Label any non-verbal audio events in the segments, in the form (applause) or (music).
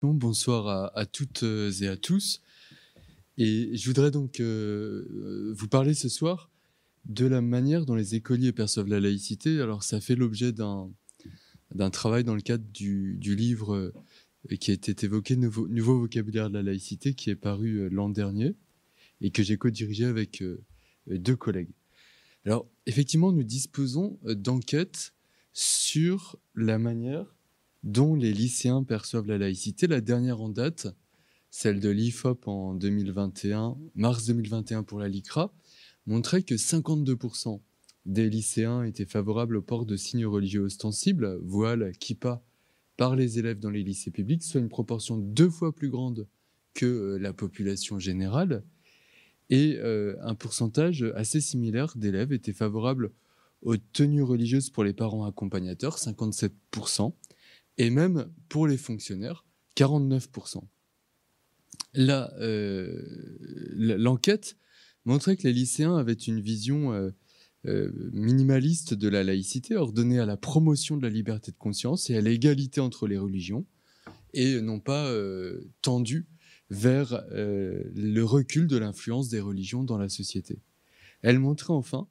Bonsoir à, toutes et à tous. Et je voudrais donc euh, vous parler ce soir de la manière dont les écoliers perçoivent la laïcité. Alors ça fait l'objet d'un, travail dans le cadre du, livre euh, qui a été évoqué, Nouveau, vocabulaire de la laïcité, qui est paru euh, l'an dernier et que j'ai co-dirigé avec deux collègues. Alors effectivement, nous disposons d'enquêtes sur la manière dont les lycéens perçoivent la laïcité. La dernière en date, celle de l'IFOP en 2021, mars 2021 pour la LICRA, montrait que 52% des lycéens étaient favorables au port de signes religieux ostensibles, voile, kippa, par les élèves dans les lycées publics, soit une proportion deux fois plus grande que euh, la population générale. Et euh, un pourcentage assez similaire d'élèves étaient favorables aux tenues religieuses pour les parents accompagnateurs, 57%, et même pour les fonctionnaires, 49%. Euh, l'enquête montrait que les lycéens avaient une vision euh, euh, minimaliste de la laïcité, ordonnée à la promotion de la liberté de conscience et à l'égalité entre les religions, et non pas tendue vers le recul de l'influence des religions dans la société. Elle montrait enfin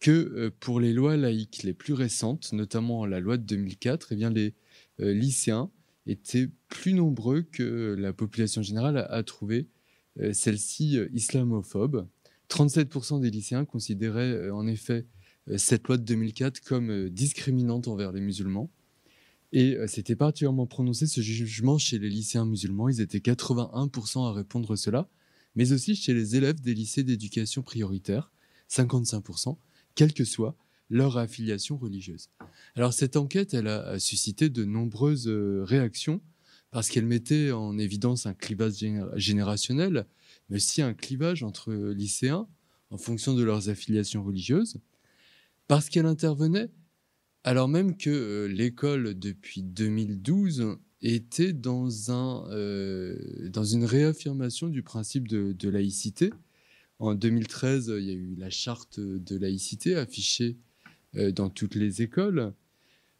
que pour les lois laïques les plus récentes, notamment la loi de 2004, eh bien les lycéens étaient plus nombreux que la population générale à, trouver euh, celle-ci euh, islamophobe. 37% des lycéens considéraient en effet cette loi de 2004 comme discriminante envers les musulmans. Et c'était particulièrement prononcé ce jugement chez les lycéens musulmans. Ils étaient 81% à répondre cela, mais aussi chez les élèves des lycées d'éducation prioritaire, 55%, quel que soit leur affiliation religieuse. Alors cette enquête, elle a suscité de nombreuses euh, réactions parce qu'elle mettait en évidence un clivage générationnel, mais aussi un clivage entre lycéens en fonction de leurs affiliations religieuses, parce qu'elle intervenait alors même que euh, l'école depuis 2012 était dans, un, euh, dans une réaffirmation du principe de, laïcité. En 2013, il y a eu la charte de laïcité affichée dans toutes les écoles.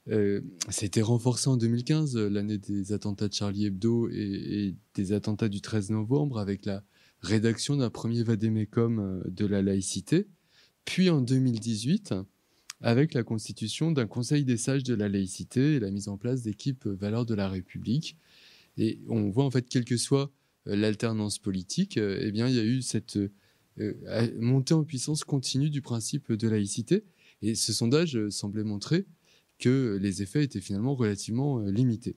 Euh, C'était renforcé en 2015, l'année des attentats de Charlie Hebdo et, des attentats du 13 novembre, avec la rédaction d'un premier vadémécum euh, de la laïcité. Puis en 2018, avec la constitution d'un Conseil des sages de la laïcité et la mise en place d'équipes valeurs de la République. Et on voit en fait, quelle que soit l'alternance politique, eh bien, il y a eu cette montée en puissance continue du principe de laïcité. Et ce sondage euh, semblait montrer que les effets étaient finalement relativement euh, limités.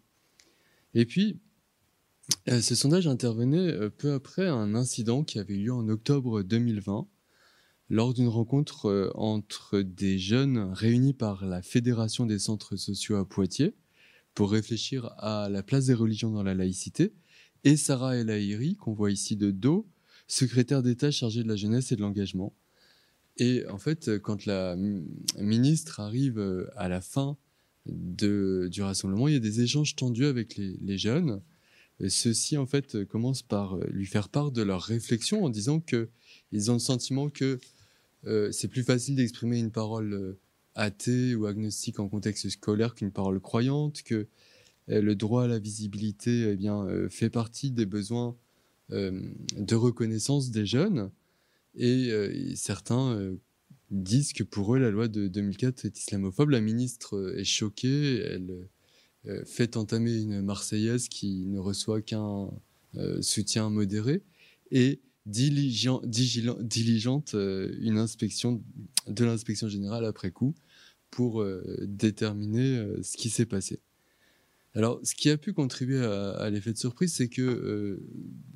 Et puis, euh, ce sondage intervenait peu après un incident qui avait eu lieu en octobre 2020 lors d'une rencontre entre des jeunes réunis par la Fédération des centres sociaux à Poitiers pour réfléchir à la place des religions dans la laïcité et Sarah El Haïri, qu'on voit ici de dos, secrétaire d'État chargée de la jeunesse et de l'engagement, et en fait, quand la ministre arrive euh, à la fin du rassemblement, il y a des échanges tendus avec les, jeunes. Ceux-ci, en fait, commencent par euh, lui faire part de leurs réflexions en disant qu'ils ont le sentiment que euh, c'est plus facile d'exprimer une parole athée ou agnostique en contexte scolaire qu'une parole croyante, que le droit à la visibilité eh bien, fait partie des besoins de reconnaissance des jeunes et, euh, certains euh, disent que pour eux, la loi de 2004 est islamophobe. La ministre euh, est choquée, elle fait entamer une Marseillaise qui ne reçoit qu'un soutien modéré et diligente une inspection de l'inspection générale après coup pour déterminer ce qui s'est passé. Alors, ce qui a pu contribuer à, l'effet de surprise, c'est que euh,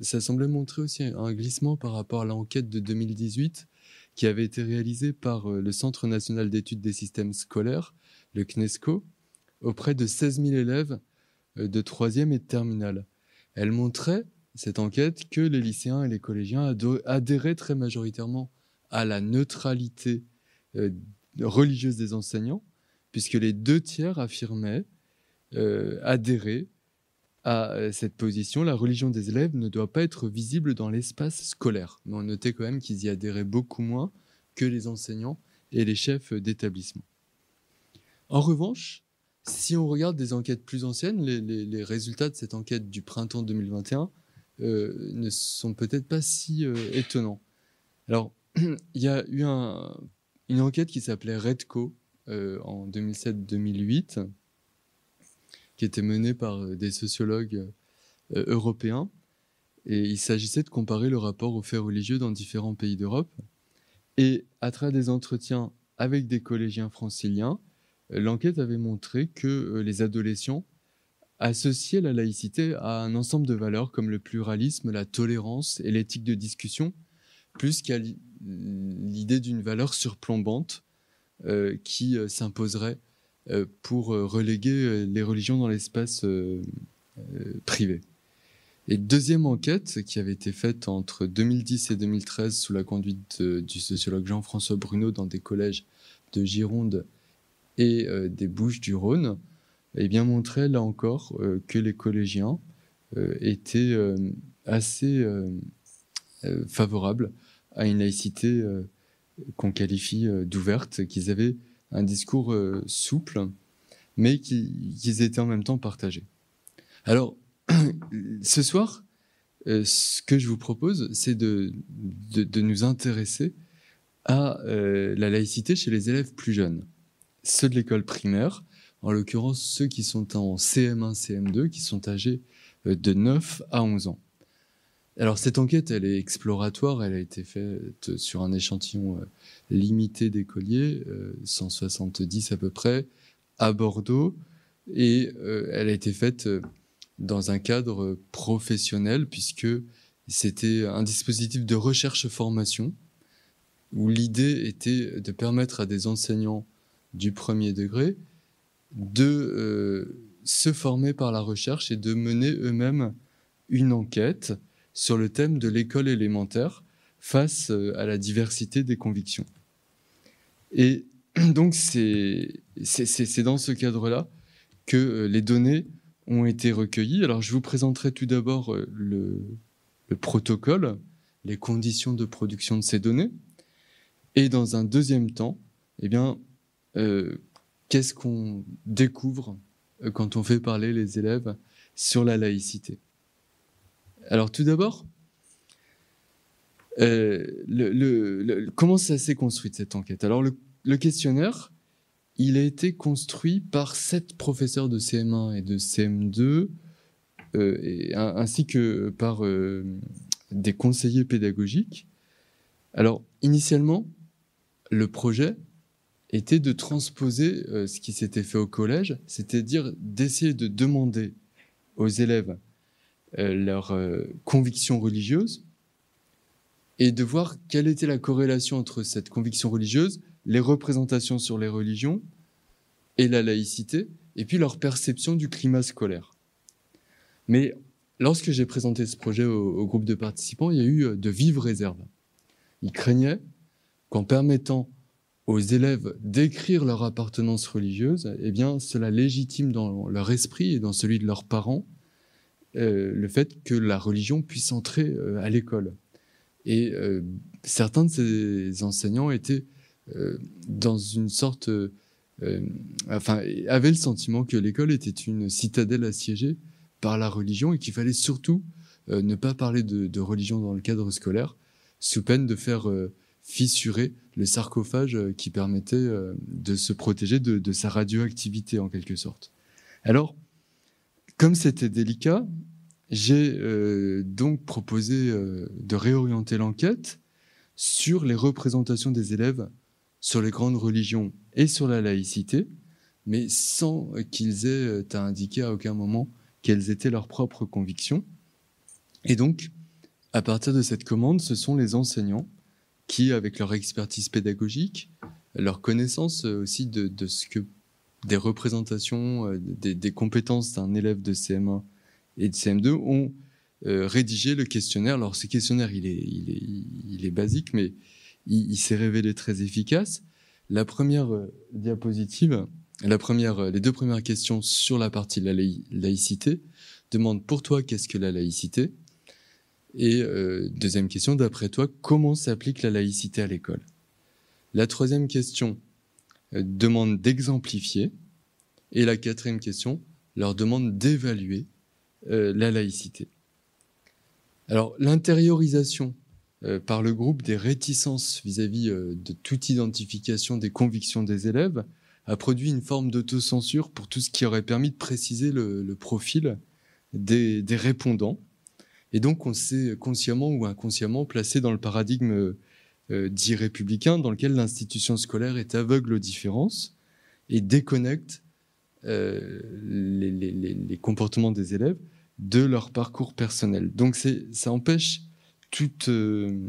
ça semblait montrer aussi un glissement par rapport à l'enquête de 2018 qui avait été réalisée par euh, le Centre national d'études des systèmes scolaires, le CNESCO, auprès de 16 000 élèves euh, de troisième et de terminale. Elle montrait, cette enquête, que les lycéens et les collégiens adhéraient très majoritairement à la neutralité religieuse des enseignants, puisque les deux tiers affirmaient euh, adhérer à euh, cette position. La religion des élèves ne doit pas être visible dans l'espace scolaire. Mais on notait quand même qu'ils y adhéraient beaucoup moins que les enseignants et les chefs d'établissement. En revanche, si on regarde des enquêtes plus anciennes, les, résultats de cette enquête du printemps 2021 euh, ne sont peut-être pas si euh, étonnants. Alors, (clears throat) il y a eu une enquête qui s'appelait Redco en 2007-2008, qui était menée par des sociologues européens. Et il s'agissait de comparer le rapport aux faits religieux dans différents pays d'Europe. Et à travers des entretiens avec des collégiens franciliens, l'enquête avait montré que euh, les adolescents associaient la laïcité à un ensemble de valeurs comme le pluralisme, la tolérance et l'éthique de discussion, plus qu'à l'idée d'une valeur surplombante euh, qui euh, s'imposerait pour reléguer les religions dans l'espace privé. Et deuxième enquête qui avait été faite entre 2010 et 2013 sous la conduite du sociologue Jean-François Bruno dans des collèges de Gironde et euh, des Bouches du Rhône, eh bien montrait là encore euh, que les collégiens euh, étaient assez favorables à une laïcité qu'on qualifie d'ouverte, qu'ils avaient un discours souple, mais qu'ils étaient en même temps partagés. Alors, (clears throat) ce soir, ce que je vous propose, c'est de, nous intéresser à la laïcité chez les élèves plus jeunes ceux de l'école primaire, en l'occurrence ceux qui sont en CM1, CM2, qui sont âgés euh, de 9 à 11 ans. Alors cette enquête, elle est exploratoire, elle a été faite sur un échantillon euh, limité d'écoliers, 170 euh, à peu près, à Bordeaux, et elle a été faite dans un cadre professionnel, puisque c'était un dispositif de recherche-formation, où l'idée était de permettre à des enseignants du premier degré de euh, se former par la recherche et de mener eux-mêmes une enquête sur le thème de l'école élémentaire face euh, à la diversité des convictions. Et (clears throat) donc c'est dans ce cadre-là que euh, les données ont été recueillies. Alors je vous présenterai tout d'abord le, le protocole, les conditions de production de ces données. Et dans un deuxième temps, eh bien, euh, qu'est-ce qu'on découvre euh, quand on fait parler les élèves sur la laïcité? Alors tout d'abord, euh, comment ça s'est construit cette enquête? Alors le, questionnaire, il a été construit par sept professeurs de CM1 et de CM2, et, ainsi que par des conseillers pédagogiques. Alors initialement, le projet, était de transposer euh, ce qui s'était fait au collège, c'est-à-dire d'essayer de demander aux élèves euh, leur euh, conviction religieuse et de voir quelle était la corrélation entre cette conviction religieuse, les représentations sur les religions et la laïcité, et puis leur perception du climat scolaire. Mais lorsque j'ai présenté ce projet au, groupe de participants, il y a eu de vives réserves. Ils craignaient qu'en permettant aux élèves d'écrire leur appartenance religieuse, eh bien, cela légitime dans leur esprit et dans celui de leurs parents euh, le fait que la religion puisse entrer euh, à l'école. Et euh, certains de ces enseignants étaient dans une sorte, enfin, avaient le sentiment que l'école était une citadelle assiégée par la religion et qu'il fallait surtout ne pas parler de, de, religion dans le cadre scolaire, sous peine de faire fissurer le sarcophage qui permettait de se protéger de, sa radioactivité en quelque sorte. Alors, comme c'était délicat, j'ai euh, donc proposé de réorienter l'enquête sur les représentations des élèves sur les grandes religions et sur la laïcité, mais sans qu'ils aient à indiquer à aucun moment quelles étaient leurs propres convictions. Et donc, à partir de cette commande, ce sont les enseignants qui, avec leur expertise pédagogique, leur connaissance euh, aussi de, ce que des représentations, euh, des, compétences d'un élève de CM1 et de CM2 ont euh, rédigé le questionnaire. Alors ce questionnaire, il est, basique, mais il, s'est révélé très efficace. La première diapositive, la première, les deux premières questions sur la partie de la laïcité demandent pour toi qu'est-ce que la laïcité et euh, deuxième question, d'après toi, comment s'applique la laïcité à l'école? La troisième question euh, demande d'exemplifier. Et la quatrième question leur demande d'évaluer la laïcité. Alors l'intériorisation par le groupe des réticences vis-à-vis de toute identification des convictions des élèves a produit une forme d'autocensure pour tout ce qui aurait permis de préciser le, profil des, répondants. Et donc, on s'est consciemment ou inconsciemment placé dans le paradigme euh, dit républicain, dans lequel l'institution scolaire est aveugle aux différences et déconnecte euh, les, comportements des élèves de leur parcours personnel. Donc, ça empêche toute euh,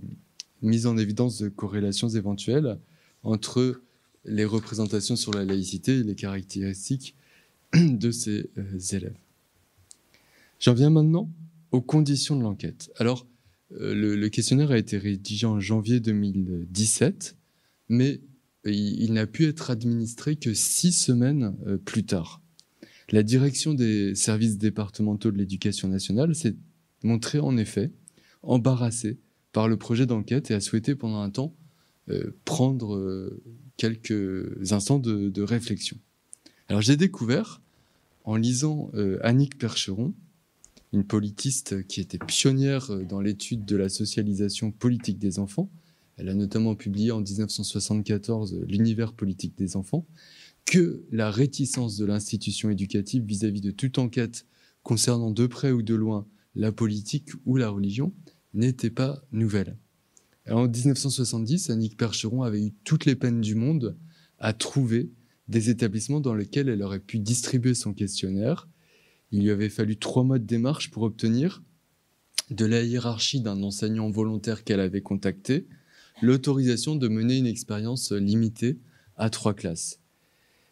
mise en évidence de corrélations éventuelles entre les représentations sur la laïcité et les caractéristiques (clears throat) de ces euh, élèves. J'en viens maintenant aux conditions de l'enquête. Alors, euh, le, questionnaire a été rédigé en janvier 2017, mais il, n'a pu être administré que six semaines euh, plus tard. La direction des services départementaux de l'éducation nationale s'est montrée en effet embarrassée par le projet d'enquête et a souhaité pendant un temps prendre quelques instants de, réflexion. Alors j'ai découvert, en lisant euh, Annick Percheron, une politiste qui était pionnière euh, dans l'étude de la socialisation politique des enfants, elle a notamment publié en 1974 L'univers politique des enfants, que la réticence de l'institution éducative vis-à-vis -vis de toute enquête concernant de près ou de loin la politique ou la religion n'était pas nouvelle. En 1970, Annick Percheron avait eu toutes les peines du monde à trouver des établissements dans lesquels elle aurait pu distribuer son questionnaire. Il lui avait fallu trois mois de démarche pour obtenir de la hiérarchie d'un enseignant volontaire qu'elle avait contacté l'autorisation de mener une expérience limitée à trois classes.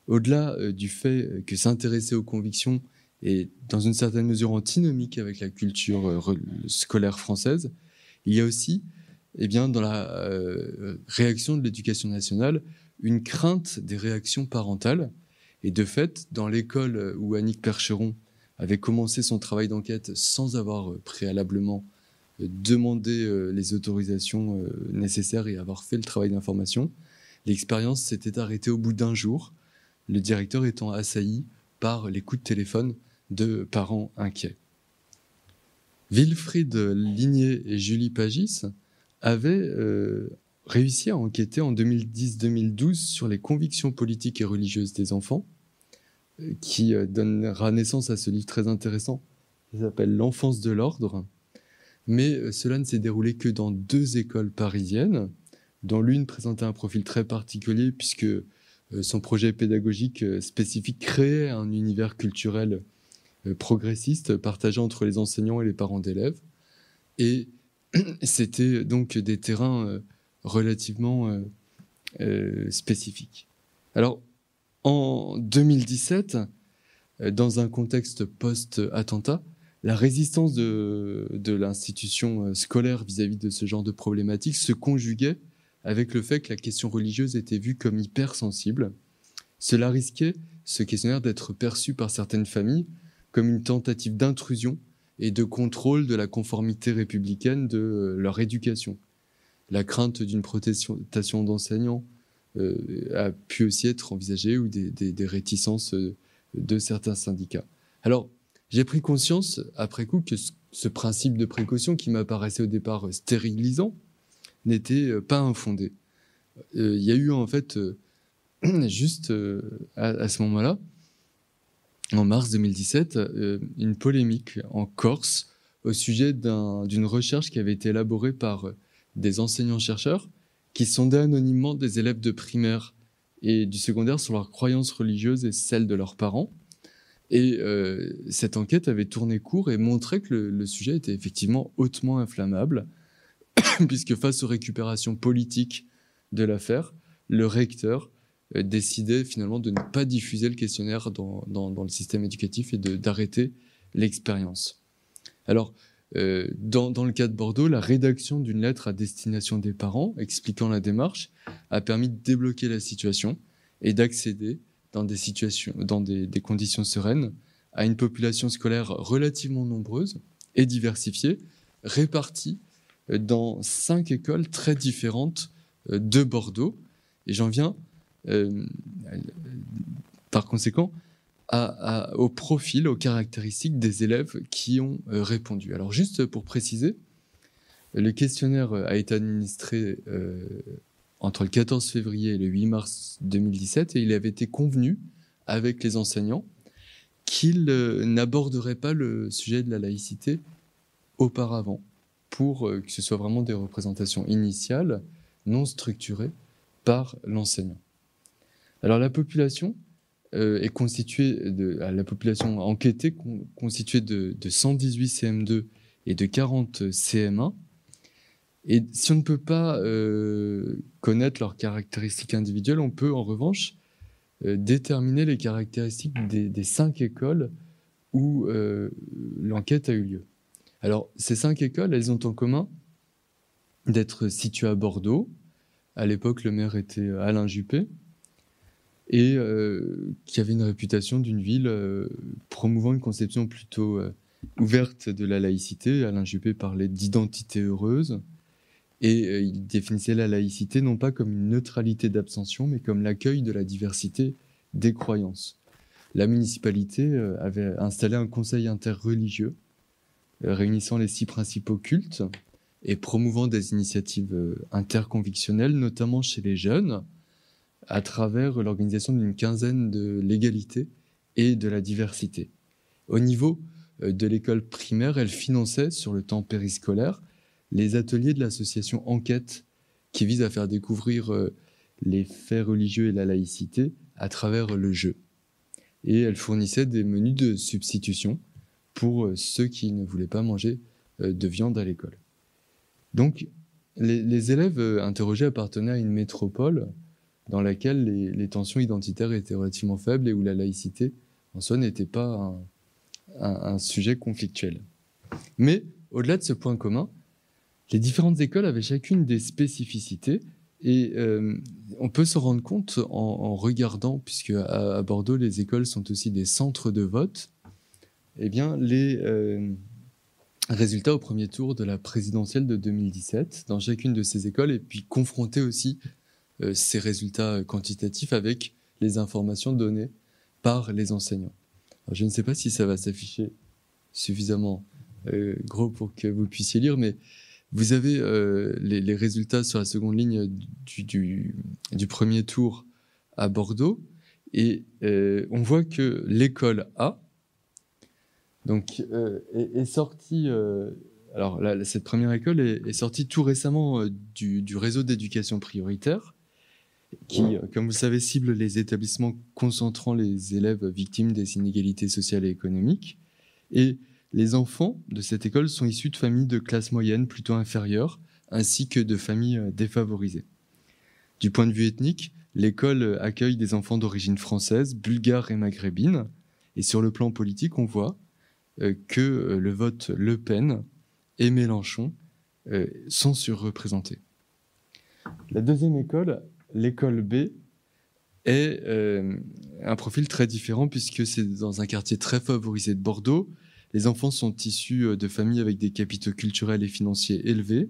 Au-delà euh, du fait que s'intéresser aux convictions est dans une certaine mesure antinomique avec la culture euh, scolaire française, il y a aussi eh bien, dans la euh, réaction de l'éducation nationale, une crainte des réactions parentales. Et de fait, dans l'école où Annick Percheron avait commencé son travail d'enquête sans avoir euh, préalablement euh, demandé les autorisations nécessaires et avoir fait le travail d'information, l'expérience s'était arrêtée au bout d'un jour, le directeur étant assailli par les coups de téléphone de parents inquiets. Wilfried Ligné et Julie Pagis avait euh, réussi à enquêter en 2010-2012 sur les convictions politiques et religieuses des enfants, euh, qui euh, donnera naissance à ce livre très intéressant qui s'appelle L'enfance de l'ordre. Mais cela ne s'est déroulé que dans deux écoles parisiennes, dont l'une présentait un profil très particulier puisque son projet pédagogique spécifique créait un univers culturel progressiste partagé entre les enseignants et les parents d'élèves. Et (clears throat) c'était donc des terrains euh, relativement euh, euh, spécifiques. Alors, en 2017, dans un contexte post-attentat, la résistance de, l'institution scolaire vis-à-vis de ce genre de problématiques se conjuguait avec le fait que la question religieuse était vue comme hypersensible. Cela risquait, ce questionnaire, d'être perçu par certaines familles comme une tentative d'intrusion et de contrôle de la conformité républicaine de euh, leur éducation. La crainte d'une protestation d'enseignants euh, a pu aussi être envisagée ou des, réticences euh, de certains syndicats. Alors, j'ai pris conscience après coup que ce, principe de précaution qui m'apparaissait au départ stérilisant n'était pas infondé. Il y a eu en fait, (clears throat) juste à, ce moment-là, en mars 2017 euh, une polémique en Corse au sujet d'une recherche qui avait été élaborée par euh, des enseignants-chercheurs qui sondaient anonymement des élèves de primaire et du secondaire sur leurs croyances religieuses et celles de leurs parents. Et euh, cette enquête avait tourné court et montrait que le sujet était effectivement hautement inflammable, (coughs) puisque face aux récupérations politiques de l'affaire, le recteur euh, décidé finalement de ne pas diffuser le questionnaire dans, dans, le système éducatif et d'arrêter l'expérience. Alors, euh, dans, le cas de Bordeaux, la rédaction d'une lettre à destination des parents expliquant la démarche a permis de débloquer la situation et d'accéder dans des conditions sereines, à une population scolaire relativement nombreuse et diversifiée, répartie euh, dans cinq écoles très différentes de Bordeaux. Et j'en viens euh, par conséquent, au profil, aux caractéristiques des élèves qui ont répondu. Alors juste pour préciser, le questionnaire a été administré entre le 14 février et le 8 mars 2017 et il avait été convenu avec les enseignants qu'ils n'aborderaient pas le sujet de la laïcité auparavant pour que ce soit vraiment des représentations initiales, non structurées par l'enseignant. Alors la population euh, est constituée de la population enquêtée constituée de, 118 CM2 et de 40 CM1. Et si on ne peut pas euh, connaître leurs caractéristiques individuelles, on peut en revanche euh, déterminer les caractéristiques des, cinq écoles où l'enquête a eu lieu. Alors, ces cinq écoles, elles ont en commun d'être situées à Bordeaux. À l'époque, le maire était Alain Juppé et euh, qui avait une réputation d'une ville euh, promouvant une conception plutôt euh, ouverte de la laïcité. Alain Juppé parlait d'identité heureuse et il définissait la laïcité non pas comme une neutralité d'abstention, mais comme l'accueil de la diversité des croyances. La municipalité avait installé un conseil interreligieux réunissant les six principaux cultes et promouvant des initiatives interconvictionnelles, notamment chez les jeunes, à travers l'organisation d'une quinzaine de l'égalité et de la diversité. Au niveau euh, de l'école primaire, elle finançait sur le temps périscolaire les ateliers de l'association Enquête qui vise à faire découvrir euh, les faits religieux et la laïcité à travers le jeu. Et elle fournissait des menus de substitution pour euh, ceux qui ne voulaient pas manger de viande à l'école. Donc, les, les élèves interrogés appartenaient à une métropole dans laquelle les, tensions identitaires étaient relativement faibles et où la laïcité en soi n'était pas un, sujet conflictuel. Mais au-delà de ce point commun, les différentes écoles avaient chacune des spécificités et euh, on peut se rendre compte en, regardant, puisque à, Bordeaux les écoles sont aussi des centres de vote, eh bien les euh, résultats au premier tour de la présidentielle de 2017 dans chacune de ces écoles et puis confrontés aussi ces résultats quantitatifs avec les informations données par les enseignants. je ne sais pas si ça va s'afficher suffisamment euh, gros pour que vous puissiez lire, mais vous avez euh, les, résultats sur la seconde ligne du, premier tour à Bordeaux, et on voit que l'école A donc, est, sortie. alors, cette première école est, sortie tout récemment du réseau d'éducation prioritaire qui, euh, comme vous le savez, cible les établissements concentrant les élèves victimes des inégalités sociales et économiques. Et les enfants de cette école sont issus de familles de classe moyenne plutôt inférieure, ainsi que de familles euh, défavorisées. Du point de vue ethnique, l'école accueille des enfants d'origine française, bulgare et maghrébine. Et sur le plan politique, on voit euh, que le vote Le Pen et Mélenchon sont surreprésentés. La deuxième école l'école B est euh, un profil très différent puisque c'est dans un quartier très favorisé de Bordeaux. Les enfants sont issus euh, de familles avec des capitaux culturels et financiers élevés,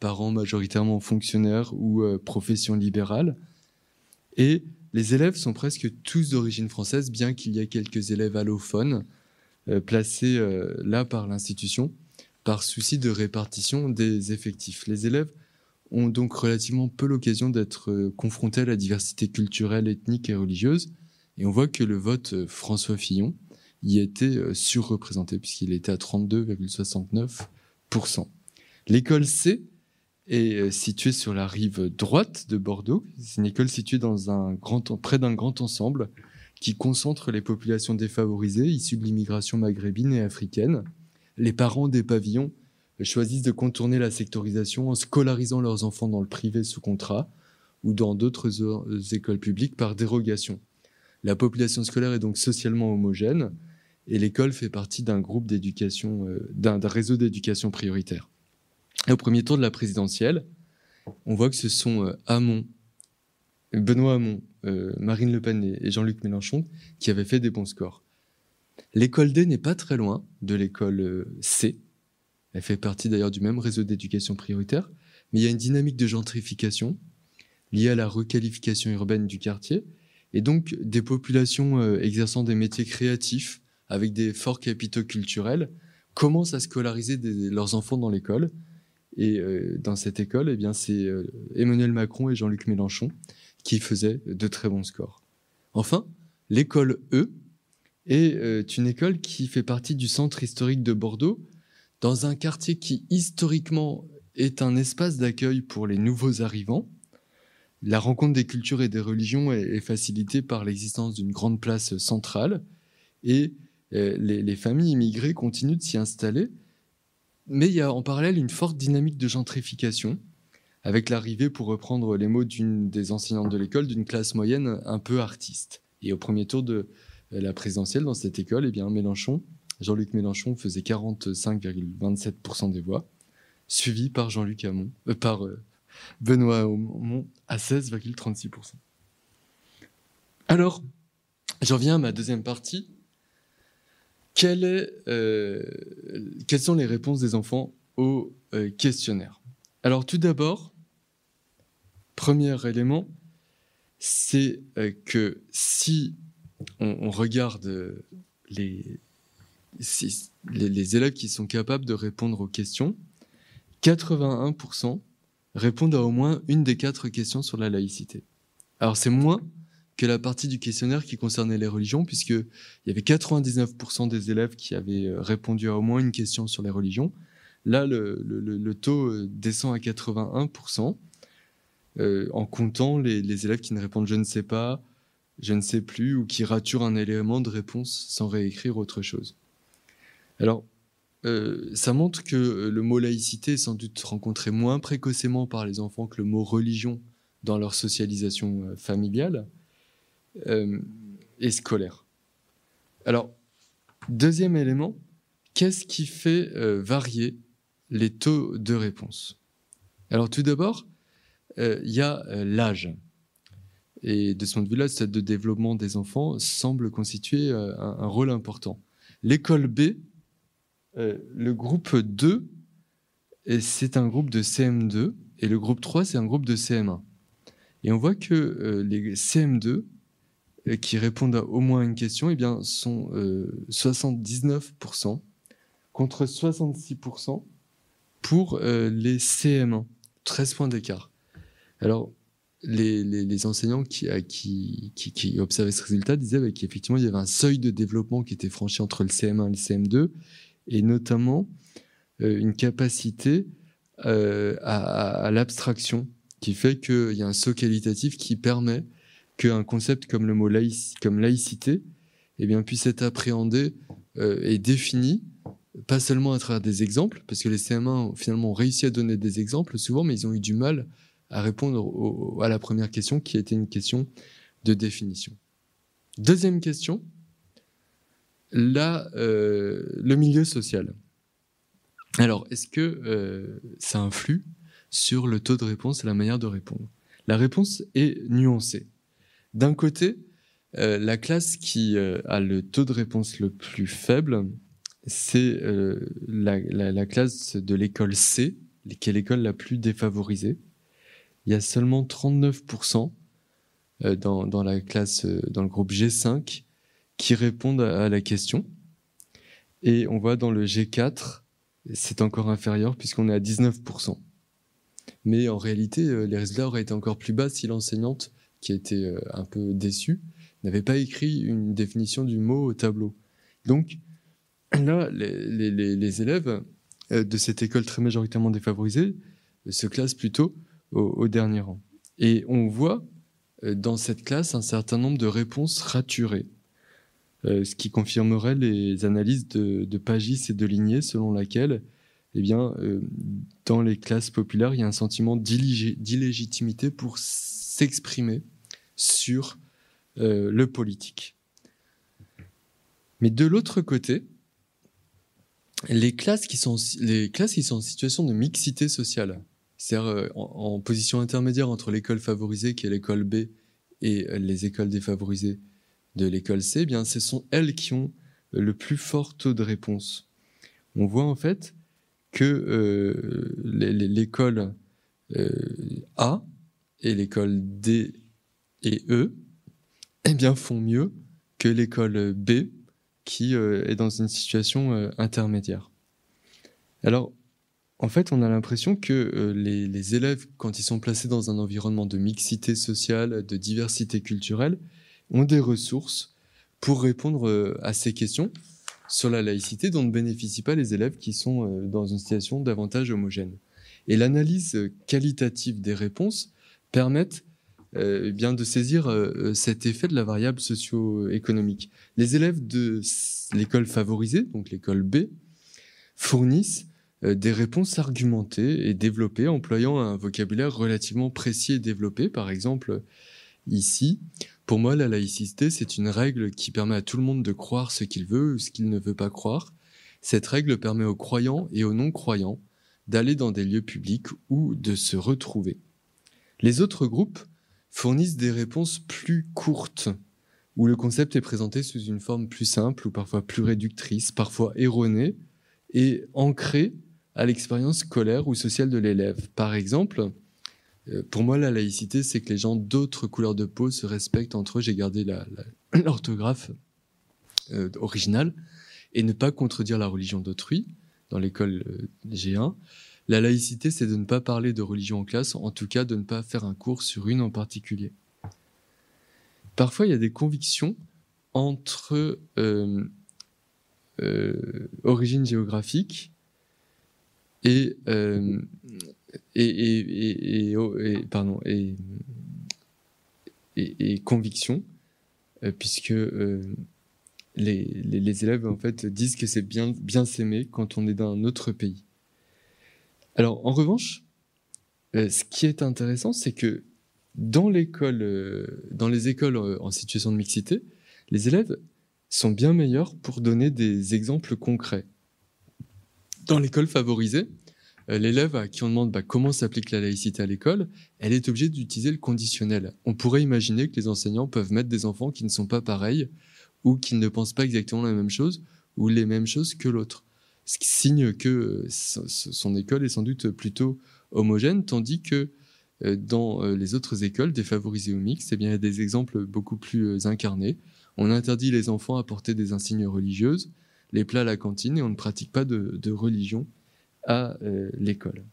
parents majoritairement fonctionnaires ou euh, professions libérales. Et les élèves sont presque tous d'origine française, bien qu'il y ait quelques élèves allophones placés là par l'institution par souci de répartition des effectifs. Les élèves ont donc relativement peu l'occasion d'être euh, confrontés à la diversité culturelle, ethnique et religieuse. Et on voit que le vote euh, François Fillon y était euh, surreprésenté puisqu'il était à 32,69%. L'école C est située sur la rive droite de Bordeaux. C'est une école située dans un grand, près d'un grand ensemble qui concentre les populations défavorisées issues de l'immigration maghrébine et africaine. Les parents des pavillons choisissent de contourner la sectorisation en scolarisant leurs enfants dans le privé sous contrat ou dans d'autres écoles publiques par dérogation. La population scolaire est donc socialement homogène et l'école fait partie d'un groupe d'éducation, euh, d'un réseau d'éducation prioritaire. Au premier tour de la présidentielle, on voit que ce sont euh, Hamon, Benoît Hamon, euh, Marine Le Pen et Jean-Luc Mélenchon qui avaient fait des bons scores. L'école D n'est pas très loin de l'école C, elle fait partie d'ailleurs du même réseau d'éducation prioritaire, mais il y a une dynamique de gentrification liée à la requalification urbaine du quartier et donc des populations exerçant des métiers créatifs avec des forts capitaux culturels commencent à scolariser leurs enfants dans l'école. Et dans cette école, eh bien, c'est Emmanuel Macron et Jean-Luc Mélenchon qui faisaient de très bons scores. Enfin, l'école E est une école qui fait partie du centre historique de Bordeaux, dans un quartier qui historiquement est un espace d'accueil pour les nouveaux arrivants. La rencontre des cultures et des religions est, facilitée par l'existence d'une grande place centrale et euh, les, familles immigrées continuent de s'y installer. Mais il y a en parallèle une forte dynamique de gentrification avec l'arrivée, pour reprendre les mots d'une des enseignantes de l'école, d'une classe moyenne un peu artiste. Et au premier tour de la présidentielle dans cette école, eh bien Mélenchon Jean-Luc Mélenchon faisait 45,27% des voix, suivi par Jean-Luc Hamon, euh, par euh, Benoît Hamon à 16,36%. Alors, j'en viens à ma deuxième partie. Euh, quelles sont les réponses des enfants au questionnaire? Alors, tout d'abord, premier élément, c'est que si on regarde les, les, élèves qui sont capables de répondre aux questions, 81% répondent à au moins une des quatre questions sur la laïcité. Alors c'est moins que la partie du questionnaire qui concernait les religions, puisqu'il y avait 99% des élèves qui avaient euh, répondu à au moins une question sur les religions. Là, le, taux euh, descend à 81%, euh, en comptant les, les, élèves qui ne répondent je ne sais pas, je ne sais plus, ou qui raturent un élément de réponse sans réécrire autre chose. Alors, euh, ça montre que euh, le mot laïcité est sans doute rencontré moins précocement par les enfants que le mot religion dans leur socialisation euh, familiale et scolaire. Alors, deuxième élément, qu'est-ce qui fait varier les taux de réponse? Alors tout d'abord, il y a l'âge. Et de ce point de vue-là, le stade de développement des enfants semble constituer un rôle important. L'école B euh, le groupe 2, c'est un groupe de CM2 et le groupe 3, c'est un groupe de CM1. Et on voit que euh, les CM2 euh, qui répondent à au moins une question eh bien, sont 79% contre 66% pour les CM1. 13 points d'écart. Alors, les, enseignants qui, observaient ce résultat disaient bah, qu'effectivement, il y avait un seuil de développement qui était franchi entre le CM1 et le CM2 et notamment euh, une capacité euh, à, l'abstraction qui fait qu'il y a un saut qualitatif qui permet qu'un concept comme le mot comme laïcité eh bien, puisse être appréhendé euh, et défini, pas seulement à travers des exemples, parce que les CM1 finalement ont réussi à donner des exemples souvent, mais ils ont eu du mal à répondre à la première question qui était une question de définition. Deuxième question, la, euh, le milieu social. Alors, est-ce que euh, ça influe sur le taux de réponse et la manière de répondre? La réponse est nuancée. D'un côté, euh, la classe qui a le taux de réponse le plus faible, c'est la, classe de l'école C, qui est l'école la plus défavorisée. Il y a seulement 39% dans, dans, la classe, dans le groupe G5 qui répondent à la question. Et on voit dans le G4, c'est encore inférieur puisqu'on est à 19%. Mais en réalité, euh, les résultats auraient été encore plus bas si l'enseignante, qui était euh, un peu déçue, n'avait pas écrit une définition du mot au tableau. Donc là, les, élèves euh, de cette école très majoritairement défavorisée se classent plutôt au, au dernier rang. Et on voit dans cette classe un certain nombre de réponses raturées. Euh, ce qui confirmerait les analyses de, Pagis et de Ligné, selon laquelle, eh bien, euh, dans les classes populaires, il y a un sentiment d'illégitimité pour s'exprimer sur euh, le politique. Mais de l'autre côté, les classes qui sont les classes qui sont en situation de mixité sociale, c'est-à-dire en, position intermédiaire entre l'école favorisée qui est l'école B et les écoles défavorisées de l'école C, eh bien, ce sont elles qui ont le plus fort taux de réponse. On voit en fait que euh, l'école euh, A et l'école D et E eh bien, font mieux que l'école B, qui est dans une situation intermédiaire. Alors, en fait, on a l'impression que les, élèves, quand ils sont placés dans un environnement de mixité sociale, de diversité culturelle, ont des ressources pour répondre à ces questions sur la laïcité dont ne bénéficient pas les élèves qui sont euh, dans une situation davantage homogène. Et l'analyse qualitative des réponses permettent euh, bien de saisir euh, cet effet de la variable socio-économique. Les élèves de l'école favorisée, donc l'école B, fournissent des réponses argumentées et développées, employant un vocabulaire relativement précis et développé. Par exemple, ici, pour moi, la laïcité, c'est une règle qui permet à tout le monde de croire ce qu'il veut ou ce qu'il ne veut pas croire. Cette règle permet aux croyants et aux non-croyants d'aller dans des lieux publics ou de se retrouver. Les autres groupes fournissent des réponses plus courtes, où le concept est présenté sous une forme plus simple ou parfois plus réductrice, parfois erronée et ancrée à l'expérience scolaire ou sociale de l'élève. Par exemple, pour moi, la laïcité, c'est que les gens d'autres couleurs de peau se respectent entre eux. J'ai gardé (clears throat) l'orthographe euh, originale et ne pas contredire la religion d'autrui dans l'école euh, G1. La laïcité, c'est de ne pas parler de religion en classe, en tout cas de ne pas faire un cours sur une en particulier. Parfois, il y a des convictions entre origine géographique et et, et, pardon, et, et, conviction, euh, puisque euh, les, les, élèves en fait disent que c'est bien, bien s'aimer quand on est d'un autre pays. Alors en revanche, euh, ce qui est intéressant, c'est que dans l'école, dans les écoles en situation de mixité, les élèves sont bien meilleurs pour donner des exemples concrets. Dans l'école favorisée, euh, l'élève à qui on demande bah, comment s'applique la laïcité à l'école, elle est obligée d'utiliser le conditionnel. On pourrait imaginer que les enseignants peuvent mettre des enfants qui ne sont pas pareils ou qui ne pensent pas exactement la même chose ou les mêmes choses que l'autre. Ce qui signe que euh, son école est sans doute plutôt homogène, tandis que euh, dans les autres écoles défavorisées ou mixtes, eh bien, il y a des exemples beaucoup plus incarnés. On interdit les enfants à porter des insignes religieuses, les plats à la cantine, et on ne pratique pas de religion à euh, l'école.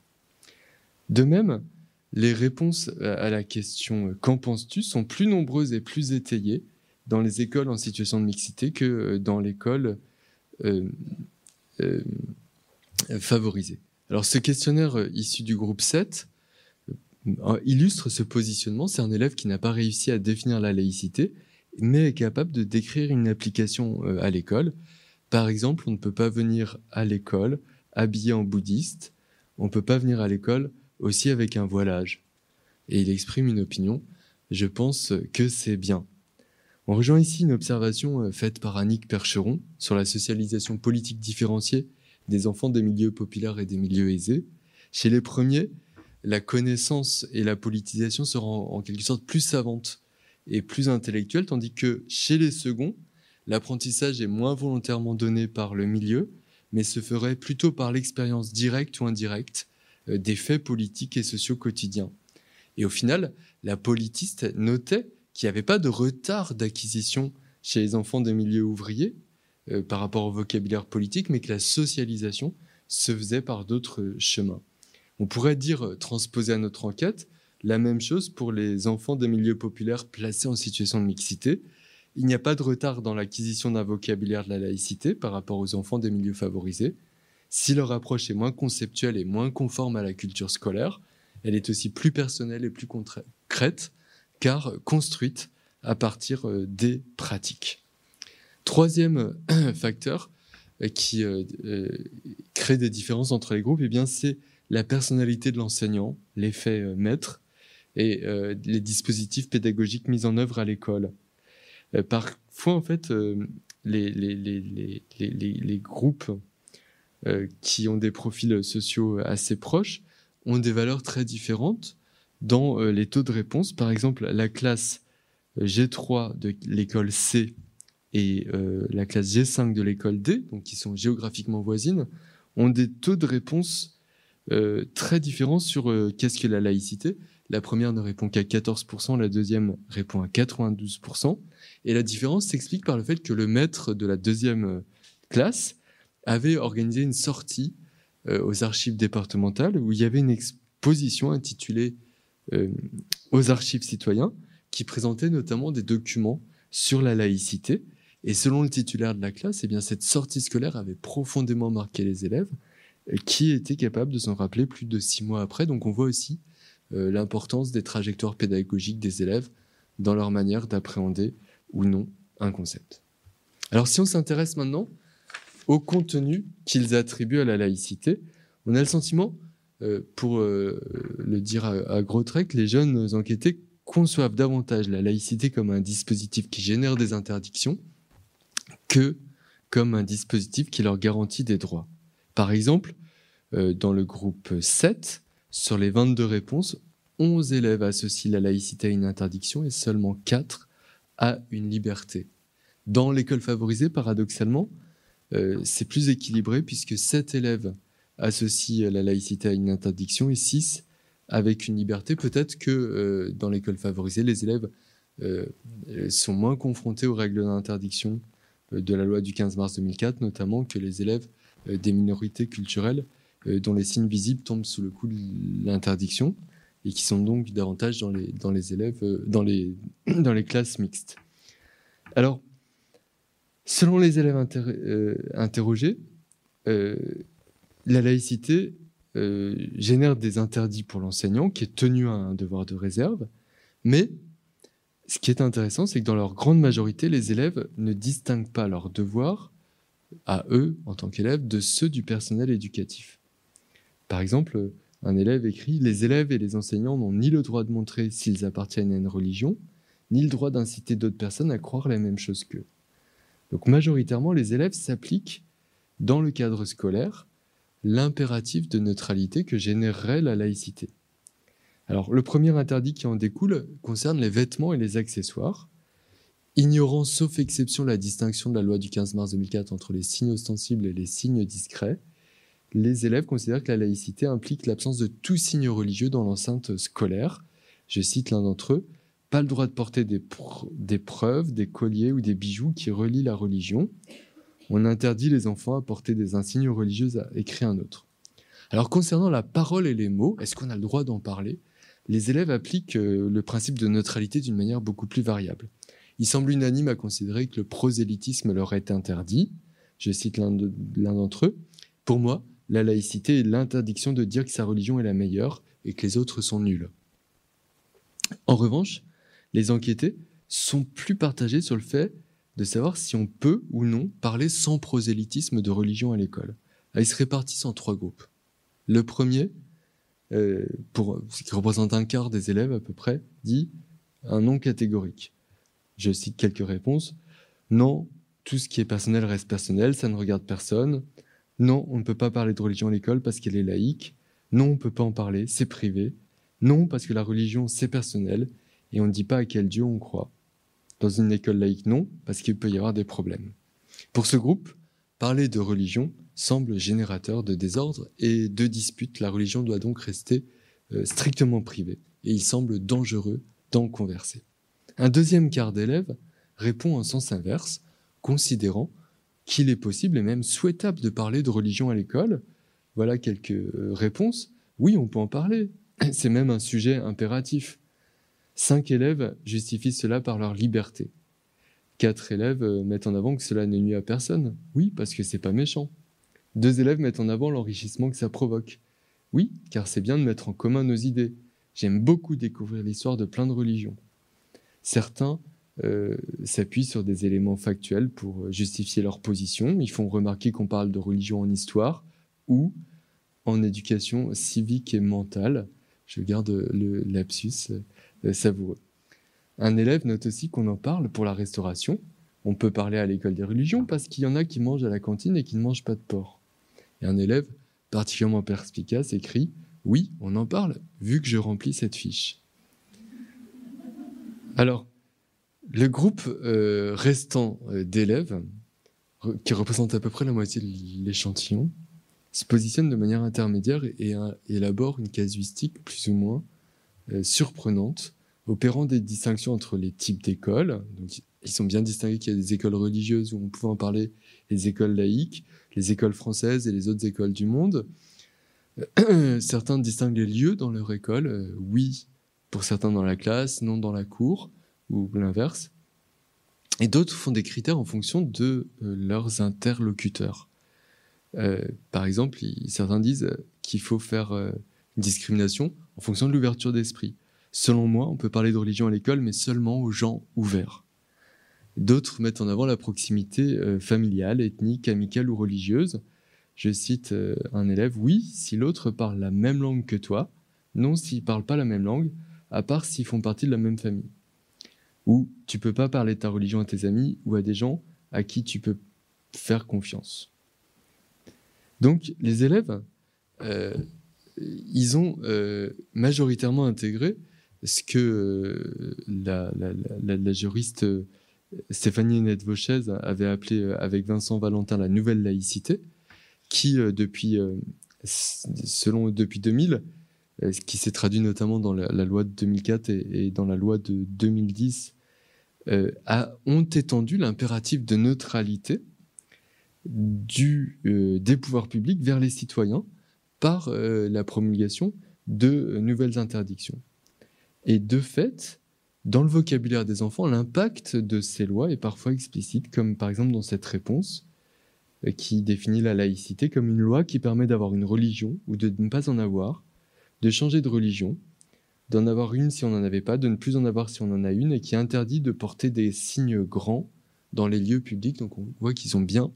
De même, les réponses à la question euh, Qu'en penses-tu sont plus nombreuses et plus étayées dans les écoles en situation de mixité que euh, dans l'école favorisée. Alors ce questionnaire issu du groupe 7 illustre ce positionnement. C'est un élève qui n'a pas réussi à définir la laïcité, mais est capable de décrire une application à l'école. Par exemple, on ne peut pas venir à l'école habillé en bouddhiste, on ne peut pas venir à l'école aussi avec un voilage. Et il exprime une opinion, je pense que c'est bien. On rejoint ici une observation euh, faite par Annick Percheron sur la socialisation politique différenciée des enfants des milieux populaires et des milieux aisés. Chez les premiers, la connaissance et la politisation seront en quelque sorte plus savantes et plus intellectuelles, tandis que chez les seconds, l'apprentissage est moins volontairement donné par le milieu mais se ferait plutôt par l'expérience directe ou indirecte euh, des faits politiques et sociaux quotidiens. Et au final, la politiste notait qu'il n'y avait pas de retard d'acquisition chez les enfants des milieux ouvriers euh, par rapport au vocabulaire politique, mais que la socialisation se faisait par d'autres chemins. On pourrait dire, euh, transposer à notre enquête, la même chose pour les enfants des milieux populaires placés en situation de mixité, il n'y a pas de retard dans l'acquisition d'un vocabulaire de la laïcité par rapport aux enfants des milieux favorisés. Si leur approche est moins conceptuelle et moins conforme à la culture scolaire, elle est aussi plus personnelle et plus concrète, car construite à partir euh, des pratiques. Troisième euh, (clears throat) facteur euh, qui crée des différences entre les groupes, eh c'est la personnalité de l'enseignant, l'effet maître et les dispositifs pédagogiques mis en œuvre à l'école. Euh, parfois, en fait, euh, les, groupes euh, qui ont des profils sociaux assez proches ont des valeurs très différentes dans les taux de réponse. Par exemple, la classe G3 de l'école C et la classe G5 de l'école D, qui sont géographiquement voisines, ont des taux de réponse très différents sur qu'est-ce que la laïcité. La première ne répond qu'à 14%, la deuxième répond à 92%. Et la différence s'explique par le fait que le maître de la deuxième euh, classe avait organisé une sortie euh, aux archives départementales où il y avait une exposition intitulée euh, Aux archives citoyens qui présentait notamment des documents sur la laïcité. Et selon le titulaire de la classe, eh bien, cette sortie scolaire avait profondément marqué les élèves qui étaient capables de s'en rappeler plus de six mois après. Donc on voit aussi l'importance des trajectoires pédagogiques des élèves dans leur manière d'appréhender ou non un concept. Alors si on s'intéresse maintenant au contenu qu'ils attribuent à la laïcité, on a le sentiment, euh, pour euh, le dire à, gros traits, que les jeunes enquêtés conçoivent davantage la laïcité comme un dispositif qui génère des interdictions que comme un dispositif qui leur garantit des droits. Par exemple, dans le groupe 7, sur les 22 réponses, 11 élèves associent la laïcité à une interdiction et seulement 4 à une liberté. Dans l'école favorisée, paradoxalement, euh, c'est plus équilibré puisque 7 élèves associent la laïcité à une interdiction et 6 avec une liberté. Peut-être que euh, dans l'école favorisée, les élèves euh, sont moins confrontés aux règles d'interdiction de la loi du 15 mars 2004, notamment que les élèves des minorités culturelles dont les signes visibles tombent sous le coup de l'interdiction et qui sont donc davantage dans les, élèves, euh, dans les, (clears throat) dans les classes mixtes. Alors, selon les élèves euh, interrogés, la laïcité génère des interdits pour l'enseignant qui est tenu à un devoir de réserve, mais ce qui est intéressant, c'est que dans leur grande majorité, les élèves ne distinguent pas leurs devoirs à eux, en tant qu'élèves, de ceux du personnel éducatif. Par exemple, un élève écrit Les élèves et les enseignants n'ont ni le droit de montrer s'ils appartiennent à une religion, ni le droit d'inciter d'autres personnes à croire la même chose qu'eux. Donc majoritairement, les élèves s'appliquent dans le cadre scolaire l'impératif de neutralité que générerait la laïcité. Alors le premier interdit qui en découle concerne les vêtements et les accessoires. Ignorant sauf exception la distinction de la loi du 15 mars 2004 entre les signes ostensibles et les signes discrets, les élèves considèrent que la laïcité implique l'absence de tout signe religieux dans l'enceinte scolaire. Je cite l'un d'entre eux, pas le droit de porter des, preuves, des colliers ou des bijoux qui relient la religion. On interdit les enfants à porter des insignes religieux, a écrit un autre. Alors concernant la parole et les mots, est-ce qu'on a le droit d'en parler? Les élèves appliquent euh, le principe de neutralité d'une manière beaucoup plus variable. Il semble unanime à considérer que le prosélytisme leur est interdit. Je cite l'un d'entre eux. Pour moi, la laïcité est l'interdiction de dire que sa religion est la meilleure et que les autres sont nuls. En revanche, les enquêtés sont plus partagés sur le fait de savoir si on peut ou non parler sans prosélytisme de religion à l'école. Ils se répartissent en trois groupes. Le premier, euh, ce qui représente un quart des élèves à peu près, dit un non catégorique. Je cite quelques réponses. Non, tout ce qui est personnel reste personnel, ça ne regarde personne. Non, on ne peut pas parler de religion à l'école parce qu'elle est laïque. Non, on ne peut pas en parler, c'est privé. Non, parce que la religion, c'est personnel et on ne dit pas à quel Dieu on croit. Dans une école laïque, non, parce qu'il peut y avoir des problèmes. Pour ce groupe, parler de religion semble générateur de désordre et de disputes. La religion doit donc rester euh, strictement privée et il semble dangereux d'en converser. Un deuxième quart d'élèves répond en sens inverse, considérant qu'il est possible et même souhaitable de parler de religion à l'école Voilà quelques euh, réponses. Oui, on peut en parler. (clears throat) C'est même un sujet impératif. Cinq élèves justifient cela par leur liberté. Quatre élèves euh, mettent en avant que cela ne nuit à personne. Oui, parce que c'est pas méchant. Deux élèves mettent en avant l'enrichissement que ça provoque. Oui, car c'est bien de mettre en commun nos idées. J'aime beaucoup découvrir l'histoire de plein de religions. Certains euh, s'appuient sur des éléments factuels pour justifier leur position. Ils font remarquer qu'on parle de religion en histoire ou en éducation civique et mentale. Je garde le lapsus euh, savoureux. Un élève note aussi qu'on en parle pour la restauration. On peut parler à l'école des religions parce qu'il y en a qui mangent à la cantine et qui ne mangent pas de porc. Et un élève particulièrement perspicace écrit Oui, on en parle, vu que je remplis cette fiche. Alors, le groupe euh, restant euh, d'élèves, qui représente à peu près la moitié de l'échantillon, se positionne de manière intermédiaire et, élabore une casuistique plus ou moins surprenantes, opérant des distinctions entre les types d'écoles. Ils sont bien distingués qu'il y a des écoles religieuses où on pouvait en parler, les écoles laïques, les écoles françaises et les autres écoles du monde. (clears throat) certains distinguent les lieux dans leur école, oui, pour certains dans la classe, non dans la cour, ou l'inverse. Et d'autres font des critères en fonction de euh, leurs interlocuteurs. Euh, par exemple, certains disent qu'il faut faire euh, une discrimination en fonction de l'ouverture d'esprit. Selon moi, on peut parler de religion à l'école, mais seulement aux gens ouverts. D'autres mettent en avant la proximité familiale, ethnique, amicale ou religieuse. Je cite un élève, oui, si l'autre parle la même langue que toi, non s'ils ne parlent pas la même langue, à part s'ils font partie de la même famille où tu peux pas parler de ta religion à tes amis ou à des gens à qui tu peux faire confiance. Donc les élèves, euh, ils ont euh, majoritairement intégré ce que euh, la, juriste Stéphanie Nette-Vauchez avait appelé avec Vincent Valentin la nouvelle laïcité, qui depuis, selon depuis 2000, ce qui s'est traduit notamment dans la, loi de 2004 et, dans la loi de 2010, euh, a, ont étendu l'impératif de neutralité euh, des pouvoirs publics vers les citoyens par euh, la promulgation de nouvelles interdictions. Et de fait, dans le vocabulaire des enfants, l'impact de ces lois est parfois explicite, comme par exemple dans cette réponse qui définit la laïcité comme une loi qui permet d'avoir une religion ou de ne pas en avoir, de changer de religion, d'en avoir une si on n'en avait pas, de ne plus en avoir si on en a une, et qui interdit de porter des signes grands dans les lieux publics. Donc on voit qu'ils ont bien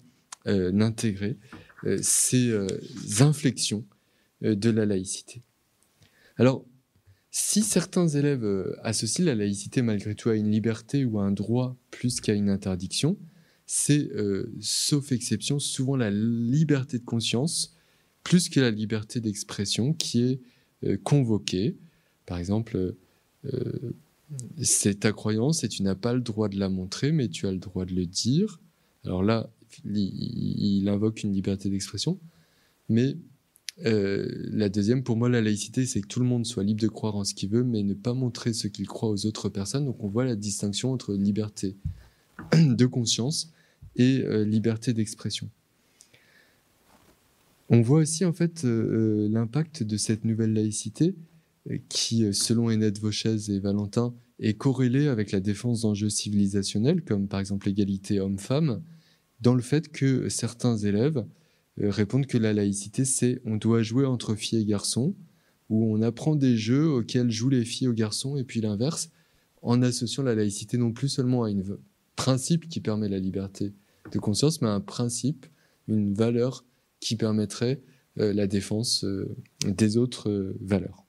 euh, intégré euh, ces euh, inflexions de la laïcité. Alors, si certains élèves associent la laïcité malgré tout à une liberté ou à un droit plus qu'à une interdiction, c'est, sauf exception, souvent la liberté de conscience plus que la liberté d'expression qui est convoqué. Par exemple, euh, c'est ta croyance et tu n'as pas le droit de la montrer, mais tu as le droit de le dire. Alors là, il, invoque une liberté d'expression. Mais euh, la deuxième, pour moi, la laïcité, c'est que tout le monde soit libre de croire en ce qu'il veut, mais ne pas montrer ce qu'il croit aux autres personnes. Donc on voit la distinction entre liberté de conscience et liberté d'expression. On voit aussi en fait euh, euh, l'impact de cette nouvelle laïcité euh, qui, selon Ened Vauchez et Valentin, est corrélée avec la défense d'enjeux civilisationnels, comme par exemple l'égalité homme-femme, dans le fait que certains élèves répondent que la laïcité, c'est on doit jouer entre filles et garçons, où on apprend des jeux auxquels jouent les filles aux garçons, et puis l'inverse, en associant la laïcité non plus seulement à un principe qui permet la liberté de conscience, mais à un principe, une valeur qui permettrait euh, la défense euh, des autres euh, valeurs.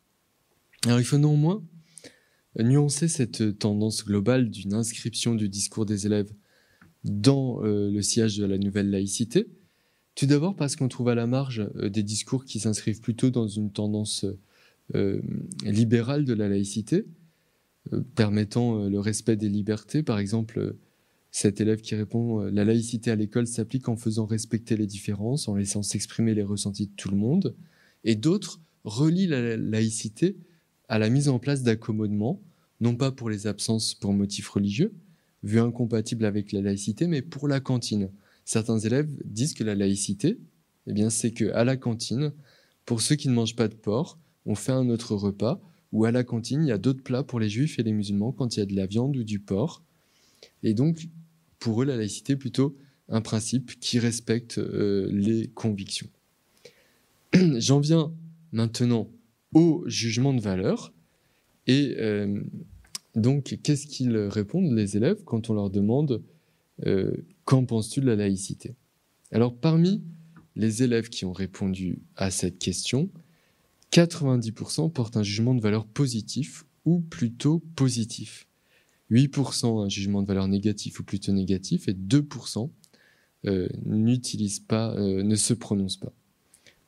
Alors il faut néanmoins nuancer cette tendance globale d'une inscription du discours des élèves dans le sillage de la nouvelle laïcité. Tout d'abord parce qu'on trouve à la marge des discours qui s'inscrivent plutôt dans une tendance libérale de la laïcité, permettant le respect des libertés. Par exemple, cet élève qui répond euh, La laïcité à l'école s'applique en faisant respecter les différences, en laissant s'exprimer les ressentis de tout le monde. Et d'autres relient la laïcité à la mise en place d'accommodements, non pas pour les absences pour motifs religieux, vu incompatibles avec la laïcité, mais pour la cantine. Certains élèves disent que la laïcité, eh bien, c'est que à la cantine, pour ceux qui ne mangent pas de porc, on fait un autre repas, ou à la cantine, il y a d'autres plats pour les juifs et les musulmans quand il y a de la viande ou du porc. Et donc, pour eux, la laïcité est plutôt un principe qui respecte euh, les convictions. (clears throat) J'en viens maintenant au jugement de valeur. Et euh, donc, qu'est-ce qu'ils répondent, les élèves, quand on leur demande euh, Qu'en penses-tu de la laïcité? Alors, parmi les élèves qui ont répondu à cette question, 90% portent un jugement de valeur positif ou plutôt positif. 8% un jugement de valeur négatif ou plutôt négatif, et 2% euh, pas, euh, ne se prononcent pas.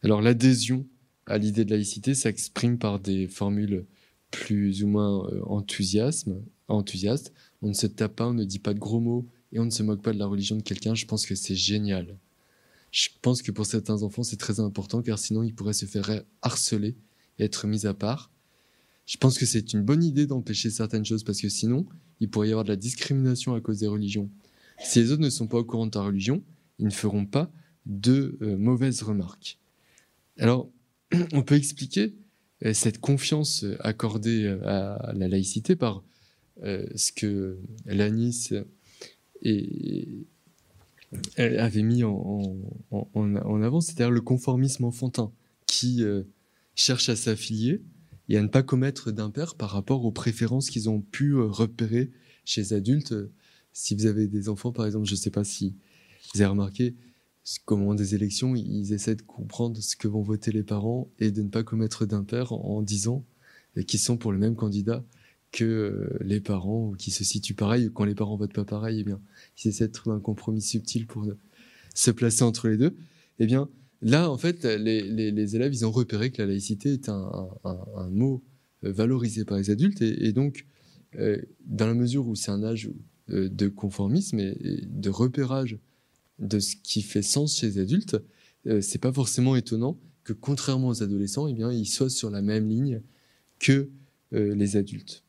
Alors l'adhésion à l'idée de laïcité s'exprime par des formules plus ou moins euh, enthousiastes. On ne se tape pas, on ne dit pas de gros mots et on ne se moque pas de la religion de quelqu'un. Je pense que c'est génial. Je pense que pour certains enfants, c'est très important car sinon ils pourraient se faire harceler et être mis à part. Je pense que c'est une bonne idée d'empêcher certaines choses parce que sinon, il pourrait y avoir de la discrimination à cause des religions. Si les autres ne sont pas au courant de ta religion, ils ne feront pas de euh, mauvaises remarques. Alors, (clears throat) on peut expliquer euh, cette confiance accordée à la laïcité par ce que Lanis avait mis en avant, c'est-à-dire le conformisme enfantin qui cherche à s'affilier et à ne pas commettre d'impair par rapport aux préférences qu'ils ont pu euh, repérer chez les adultes. Si vous avez des enfants, par exemple, je ne sais pas si vous avez remarqué, qu'au moment des élections, ils essaient de comprendre ce que vont voter les parents et de ne pas commettre d'impair en, disant qu'ils sont pour le même candidat que euh, les parents ou qui se situent pareil. Quand les parents votent pas pareil, eh bien, ils essaient de trouver un compromis subtil pour se placer entre les deux. Eh bien, Là, en fait, les, élèves, ils ont repéré que la laïcité est un, mot euh, valorisé par les adultes. Et, donc, euh, dans la mesure où c'est un âge euh, de conformisme et, de repérage de ce qui fait sens chez les adultes, c'est pas forcément étonnant que, contrairement aux adolescents, eh bien, ils soient sur la même ligne que les adultes.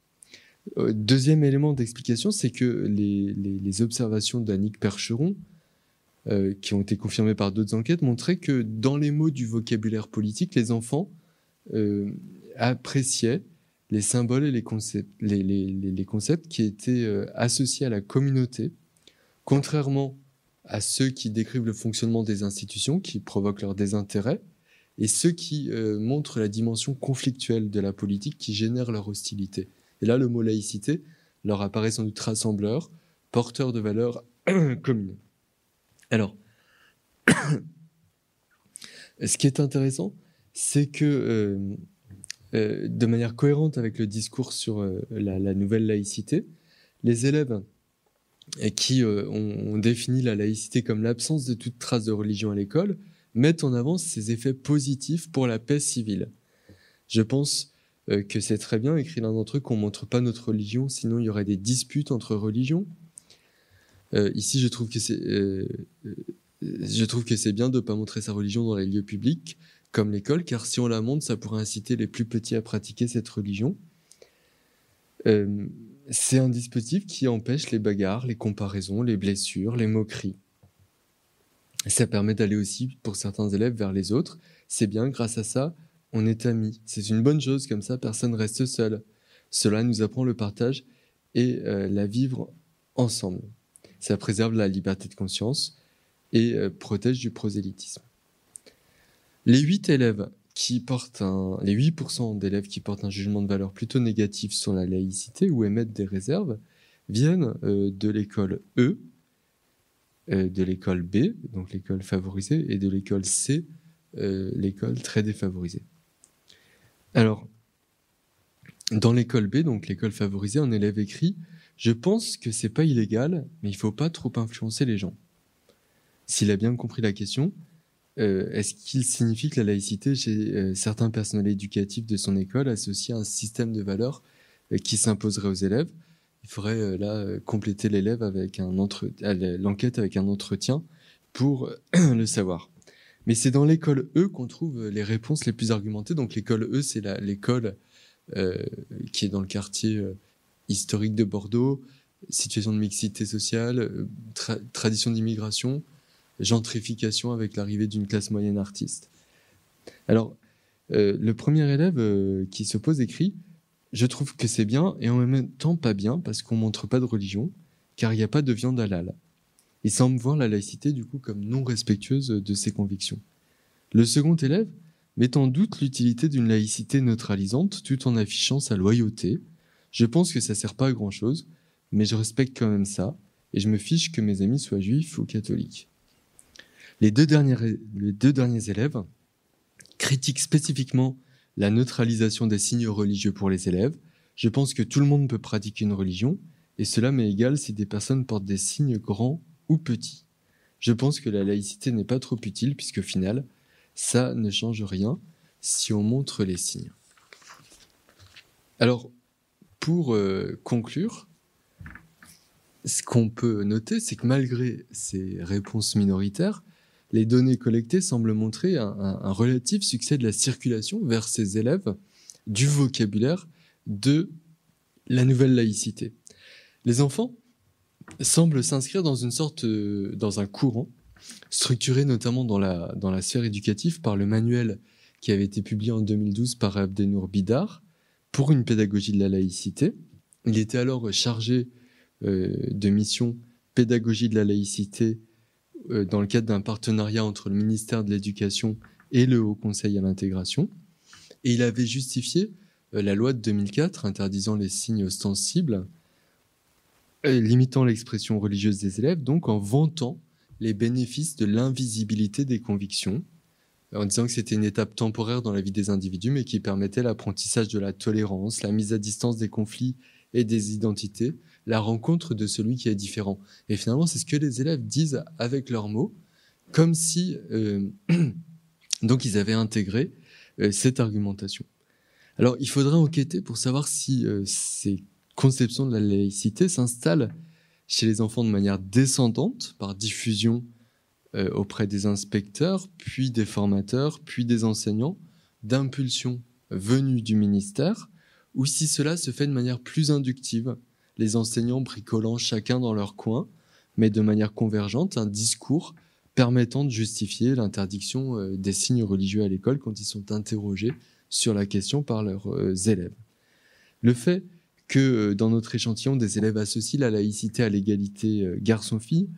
Deuxième élément d'explication, c'est que les, les observations d'Annick Percheron euh, qui ont été confirmés par d'autres enquêtes, montraient que dans les mots du vocabulaire politique, les enfants euh, appréciaient les symboles et les concepts, les, concepts qui étaient euh, associés à la communauté, contrairement à ceux qui décrivent le fonctionnement des institutions, qui provoquent leur désintérêt, et ceux qui montrent la dimension conflictuelle de la politique, qui génère leur hostilité. Et là, le mot laïcité leur apparaît sans doute rassembleur, porteur de valeurs (clears throat) communes. Alors, (coughs) ce qui est intéressant, c'est que euh, euh, de manière cohérente avec le discours sur euh, la, nouvelle laïcité, les élèves qui ont, défini la laïcité comme l'absence de toute trace de religion à l'école mettent en avant ses effets positifs pour la paix civile. Je pense que c'est très bien, écrit l'un d'entre eux, qu'on ne montre pas notre religion, sinon il y aurait des disputes entre religions. Euh, ici, je trouve que c'est euh, je trouve que c'est bien de ne pas montrer sa religion dans les lieux publics, comme l'école, car si on la montre, ça pourrait inciter les plus petits à pratiquer cette religion. Euh, c'est un dispositif qui empêche les bagarres, les comparaisons, les blessures, les moqueries. Ça permet d'aller aussi, pour certains élèves, vers les autres. C'est bien, grâce à ça, on est amis. C'est une bonne chose, comme ça, personne reste seul. Cela nous apprend le partage et la vivre ensemble. Ça préserve la liberté de conscience et euh, protège du prosélytisme. Les 8 élèves qui portent un, les 8% d'élèves qui portent un jugement de valeur plutôt négatif sur la laïcité ou émettent des réserves viennent euh, de l'école E, euh, de l'école B, donc l'école favorisée, et de l'école C, l'école très défavorisée. Alors, dans l'école B, donc l'école favorisée, un élève écrit je pense que c'est pas illégal, mais il faut pas trop influencer les gens. S'il a bien compris la question, euh, est-ce qu'il signifie que la laïcité chez euh, certains personnels éducatifs de son école associe un système de valeurs euh, qui s'imposerait aux élèves? Il faudrait là compléter l'élève avec l'enquête avec un entretien pour (clears throat) le savoir. Mais c'est dans l'école E qu'on trouve les réponses les plus argumentées. Donc l'école E, c'est l'école qui est dans le quartier historique de Bordeaux, situation de mixité sociale, euh, tradition d'immigration, gentrification avec l'arrivée d'une classe moyenne artiste. Alors, euh, le premier élève euh, qui se pose écrit Je trouve que c'est bien et en même temps pas bien parce qu'on montre pas de religion, car il n'y a pas de viande halal. Il semble voir la laïcité du coup comme non respectueuse de ses convictions. Le second élève met en doute l'utilité d'une laïcité neutralisante tout en affichant sa loyauté, je pense que ça sert pas à grand chose, mais je respecte quand même ça, et je me fiche que mes amis soient juifs ou catholiques. Les deux derniers, les deux derniers élèves critiquent spécifiquement la neutralisation des signes religieux pour les élèves. Je pense que tout le monde peut pratiquer une religion, et cela m'est égal si des personnes portent des signes grands ou petits. Je pense que la laïcité n'est pas trop utile, puisque final, ça ne change rien si on montre les signes. Alors, pour euh, conclure, ce qu'on peut noter, c'est que malgré ces réponses minoritaires, les données collectées semblent montrer un, relatif succès de la circulation vers ces élèves du vocabulaire de la nouvelle laïcité. Les enfants semblent s'inscrire dans une sorte, euh, dans un courant, structuré notamment dans la, dans la sphère éducative par le manuel qui avait été publié en 2012 par Abdenour Bidar pour une pédagogie de la laïcité. Il était alors chargé euh, de mission pédagogie de la laïcité euh, dans le cadre d'un partenariat entre le ministère de l'Éducation et le Haut Conseil à l'intégration. Et il avait justifié euh, la loi de 2004 interdisant les signes ostensibles, limitant l'expression religieuse des élèves, donc en vantant les bénéfices de l'invisibilité des convictions, en disant que c'était une étape temporaire dans la vie des individus, mais qui permettait l'apprentissage de la tolérance, la mise à distance des conflits et des identités, la rencontre de celui qui est différent. Et finalement, c'est ce que les élèves disent avec leurs mots, comme si euh, (clears throat) donc ils avaient intégré euh, cette argumentation. Alors, il faudra enquêter pour savoir si euh, ces conceptions de la laïcité s'installent chez les enfants de manière descendante, par diffusion auprès des inspecteurs, puis des formateurs, puis des enseignants, d'impulsions venues du ministère, ou si cela se fait de manière plus inductive, les enseignants bricolant chacun dans leur coin, mais de manière convergente, un discours permettant de justifier l'interdiction euh, des signes religieux à l'école quand ils sont interrogés sur la question par leurs euh, élèves. Le fait que euh, dans notre échantillon, des élèves associent la laïcité à l'égalité garçon-fille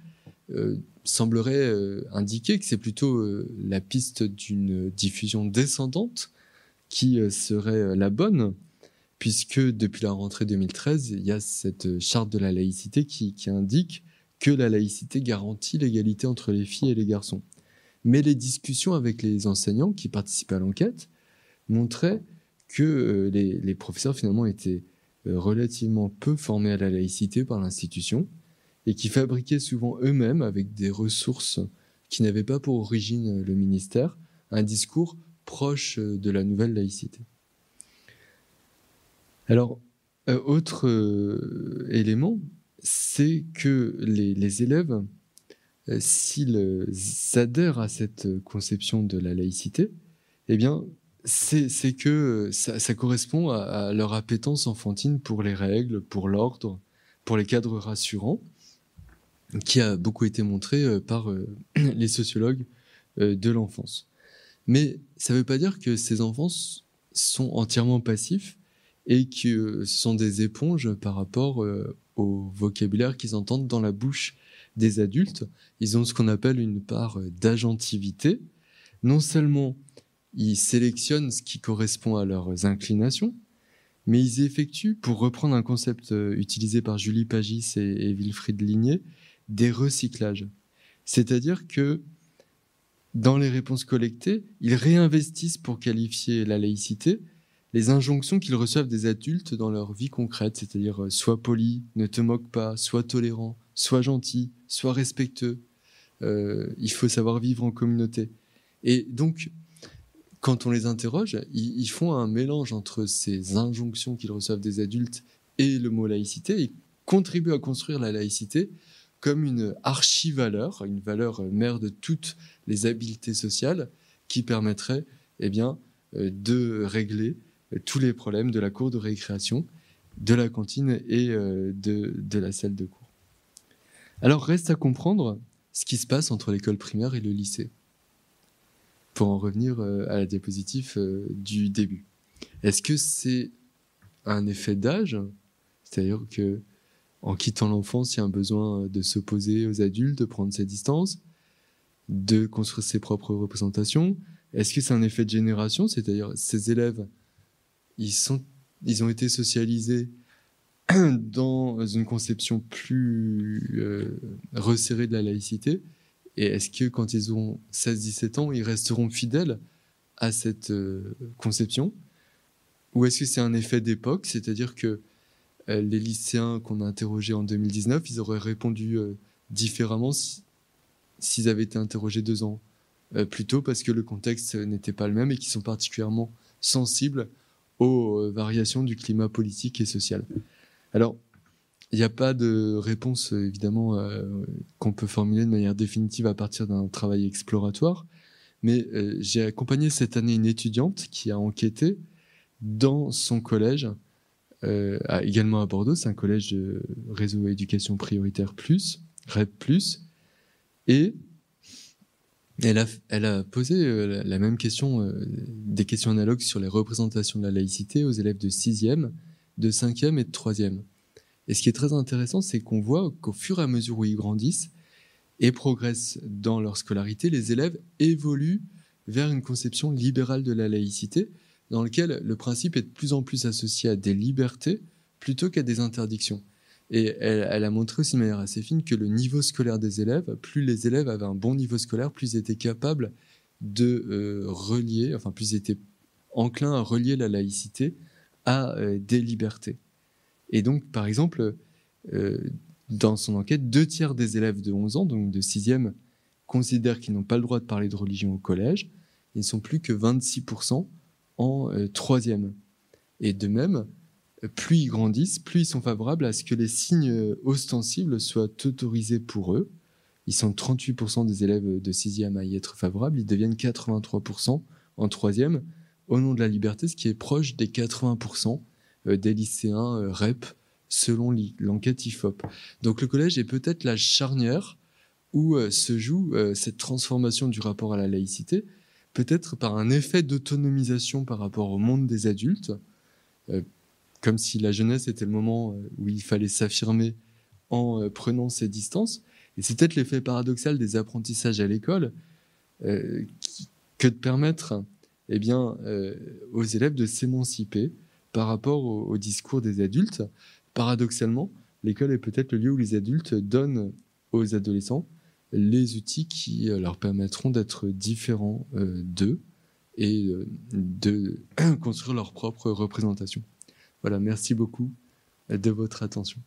semblerait indiquer que c'est plutôt la piste d'une diffusion descendante qui serait la bonne, puisque depuis la rentrée 2013, il y a cette charte de la laïcité qui, indique que la laïcité garantit l'égalité entre les filles et les garçons. Mais les discussions avec les enseignants qui participaient à l'enquête montraient que euh, les, professeurs finalement étaient euh, relativement peu formés à la laïcité par l'institution et qui fabriquaient souvent eux-mêmes, avec des ressources qui n'avaient pas pour origine le ministère, un discours proche de la nouvelle laïcité. Alors, euh, autre euh, élément, c'est que les, élèves, euh, s'ils adhèrent à cette conception de la laïcité, eh bien, c'est que ça, correspond à, leur appétence enfantine pour les règles, pour l'ordre, pour les cadres rassurants, qui a beaucoup été montré par (clears throat) les sociologues de l'enfance. Mais ça ne veut pas dire que ces enfants sont entièrement passifs et que ce sont des éponges par rapport euh, au vocabulaire qu'ils entendent dans la bouche des adultes. Ils ont ce qu'on appelle une part d'agentivité. Non seulement ils sélectionnent ce qui correspond à leurs inclinations, mais ils effectuent, pour reprendre un concept euh, utilisé par Julie Pagis et, Wilfried Ligné, des recyclages. C'est-à-dire que dans les réponses collectées, ils réinvestissent pour qualifier la laïcité les injonctions qu'ils reçoivent des adultes dans leur vie concrète, c'est-à-dire euh, sois poli, ne te moque pas, sois tolérant, sois gentil, sois respectueux. Euh, il faut savoir vivre en communauté. Et donc, quand on les interroge, ils, font un mélange entre ces injonctions qu'ils reçoivent des adultes et le mot laïcité et contribuent à construire la laïcité comme une archi-valeur, une valeur mère de toutes les habiletés sociales qui permettrait eh bien, euh, de régler tous les problèmes de la cour de récréation, de la cantine et euh, de, la salle de cours. Alors reste à comprendre ce qui se passe entre l'école primaire et le lycée. Pour en revenir euh, à la diapositive euh, du début. Est-ce que c'est un effet d'âge? C'est-à-dire que en quittant l'enfance, il y a un besoin de s'opposer aux adultes, de prendre ses distances, de construire ses propres représentations. Est-ce que c'est un effet de génération? C'est-à-dire ces élèves ils, sont, ils ont été socialisés (clears throat) dans une conception plus euh, resserrée de la laïcité. Et est-ce que quand ils ont 16-17 ans, ils resteront fidèles à cette euh, conception? Ou est-ce que c'est un effet d'époque? C'est-à-dire que euh, les lycéens qu'on a interrogés en 2019, ils auraient répondu différemment s'ils avaient été interrogés deux ans plus tôt parce que le contexte n'était pas le même et qu'ils sont particulièrement sensibles aux euh, variations du climat politique et social. Alors, il n'y a pas de réponse évidemment euh, qu'on peut formuler de manière définitive à partir d'un travail exploratoire, mais euh, j'ai accompagné cette année une étudiante qui a enquêté dans son collège également à Bordeaux, c'est un collège de réseau éducation prioritaire plus, REP plus, et elle a, posé la, même question, des questions analogues sur les représentations de la laïcité aux élèves de 6e, de 5e et de 3e. Et ce qui est très intéressant, c'est qu'on voit qu'au fur et à mesure où ils grandissent et progressent dans leur scolarité, les élèves évoluent vers une conception libérale de la laïcité, dans laquelle le principe est de plus en plus associé à des libertés plutôt qu'à des interdictions. Et elle, a montré aussi de manière assez fine que le niveau scolaire des élèves, plus les élèves avaient un bon niveau scolaire, plus ils étaient capables de euh, relier, enfin plus ils étaient enclins à relier la laïcité à euh, des libertés. Et donc, par exemple, euh, dans son enquête, deux tiers des élèves de 11 ans, donc de 6e, considèrent qu'ils n'ont pas le droit de parler de religion au collège. Ils ne sont plus que 26% en 3e. Euh, Et de même, plus ils grandissent, plus ils sont favorables à ce que les signes ostensibles soient autorisés pour eux. Ils sont 38% des élèves de 6e à y être favorables, ils deviennent 83% en 3e au nom de la liberté, ce qui est proche des 80% euh, des lycéens euh, REP selon l'enquête IFOP. Donc le collège est peut-être la charnière où euh, se joue cette transformation du rapport à la laïcité, peut-être par un effet d'autonomisation par rapport au monde des adultes, comme si la jeunesse était le moment où il fallait s'affirmer en prenant ses distances. Et c'est peut-être l'effet paradoxal des apprentissages à l'école que de permettre eh bien, aux élèves de s'émanciper par rapport au, discours des adultes. Paradoxalement, l'école est peut-être le lieu où les adultes donnent aux adolescents les outils qui euh, leur permettront d'être différents euh, d'eux et euh, de (clears throat) construire leur propre représentation. Voilà, merci beaucoup de votre attention.